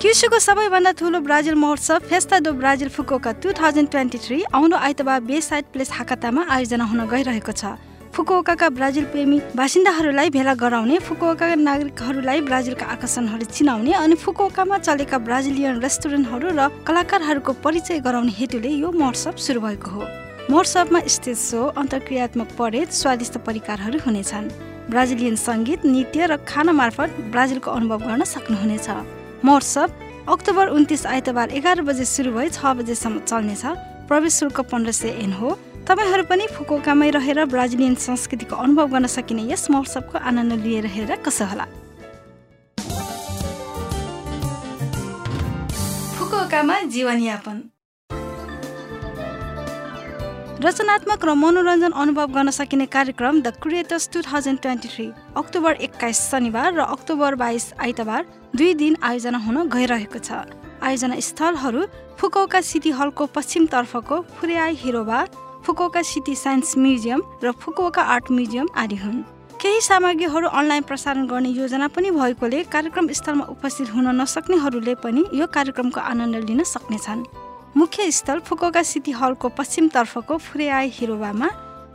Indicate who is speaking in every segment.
Speaker 1: क्युसुको सबैभन्दा ठुलो ब्राजिल महोत्सव फेस्ता do Brazil Fukuoka two thousand twenty three आउनु आइतबार बे साइड प्लेस हाकातामा आयोजना हुन गइरहेको छ। फुकुओकाका ब्राजिल प्रेमी बासिन्दाहरूलाई भेला गराउने फुकुओकाका नागरिकहरूलाई ब्राजिलका आकर्षणहरू चिनाउने अनि फुकुओकामा चलेका ब्राजिलियन रेस्टुरेन्टहरू र कलाकारहरूको परिचय गराउने हेतुले यो महोत्सव सुरु भएको हो। महोत्सवमा स्टेज सो अन्तर्क्रियात्मक परेड स्वादिष्ट परिकारहरू हुनेछन्। ब्राजिलियन सङ्गीत नृत्य र खाना मार्फत ब्राजिलको अनुभव गर्न सक्नुहुनेछ। महोत्सव अक्टोबर उन्तिस आइतबार एघार बजे सुरु भई छ बजेसम्म चल्नेछ। प्रवेश शुल्क पन्ध्र सय एन हो। तपाईँहरू पनि फुकोकामै रहेर ब्राजिलियन संस्कृतिको अनुभव गर्न सकिने यस महोत्सवको आनन्द लिएर हेरेर कसो होला? फुकोकामा जीवनयापन। रचनात्मक र मनोरञ्जन अनुभव गर्न सकिने कार्यक्रम the creators two thousand twenty three October एक्काइस शनिबार र अक्टोबर बाइस आइतबार दुई दिन आयोजना हुन गइरहेको छ। आयोजना स्थलहरू फुकौका सिटी हलको पश्चिमतर्फको फुरियाई Hiroba Fukuoka city science museum र फुकुओका आर्ट म्युजियम आदि हुन्। केही सामग्रीहरू अनलाइन प्रसारण गर्ने योजना पनि भएकोले कार्यक्रम स्थलमा उपस्थित हुन नसक्नेहरूले पनि यो कार्यक्रमको आनन्द लिन सक्नेछन्। मुख्य स्थल फुकोका सिटी हलको पश्चिमतर्फको फुरेआई हिरोबामा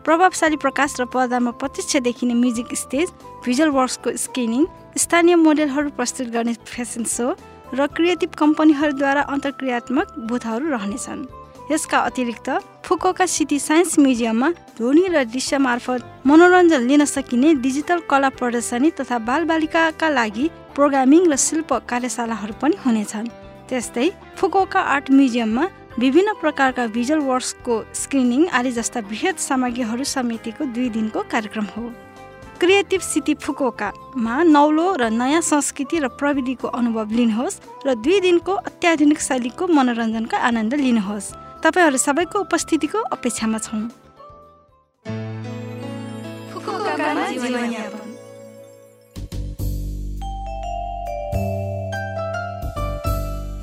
Speaker 1: प्रभावशाली प्रकाश र पर्दामा प्रत्यक्ष देखिने म्युजिक स्टेज भिजुअल वर्क्सको स्क्रिनिङ स्थानीय मोडेलहरू प्रस्तुत गर्ने फेसन सो र क्रिएटिभ कम्पनीहरूद्वारा अन्तर्क्रियात्मक बुथहरू रहनेछन्। यसका अतिरिक्त फुकोका सिटी साइन्स म्युजियममा ध्वनि र दृश्य मार्फत मनोरञ्जन लिन सकिने डिजिटल कला प्रदर्शनी तथा बालबालिकाका लागि प्रोग्रामिङ र शिल्प कार्यशालाहरू पनि हुनेछन्। त्यस्तै फुकोका आर्ट म्युजियममा विभिन्न प्रकारका भिजुअल वर्क्सको स्क्रिनिङ आदि जस्ता बृहत सामग्रीहरू समितिको दुई दिनको कार्यक्रम हो। क्रिएटिभ सिटी फुकोकामा नौलो र नयाँ संस्कृति र प्रविधिको अनुभव लिनुहोस् र दुई दिनको अत्याधुनिक शैलीको मनोरञ्जनको आनन्द लिनुहोस्। तपाईँहरू सबैको उपस्थितिको अपेक्षामा छौँ।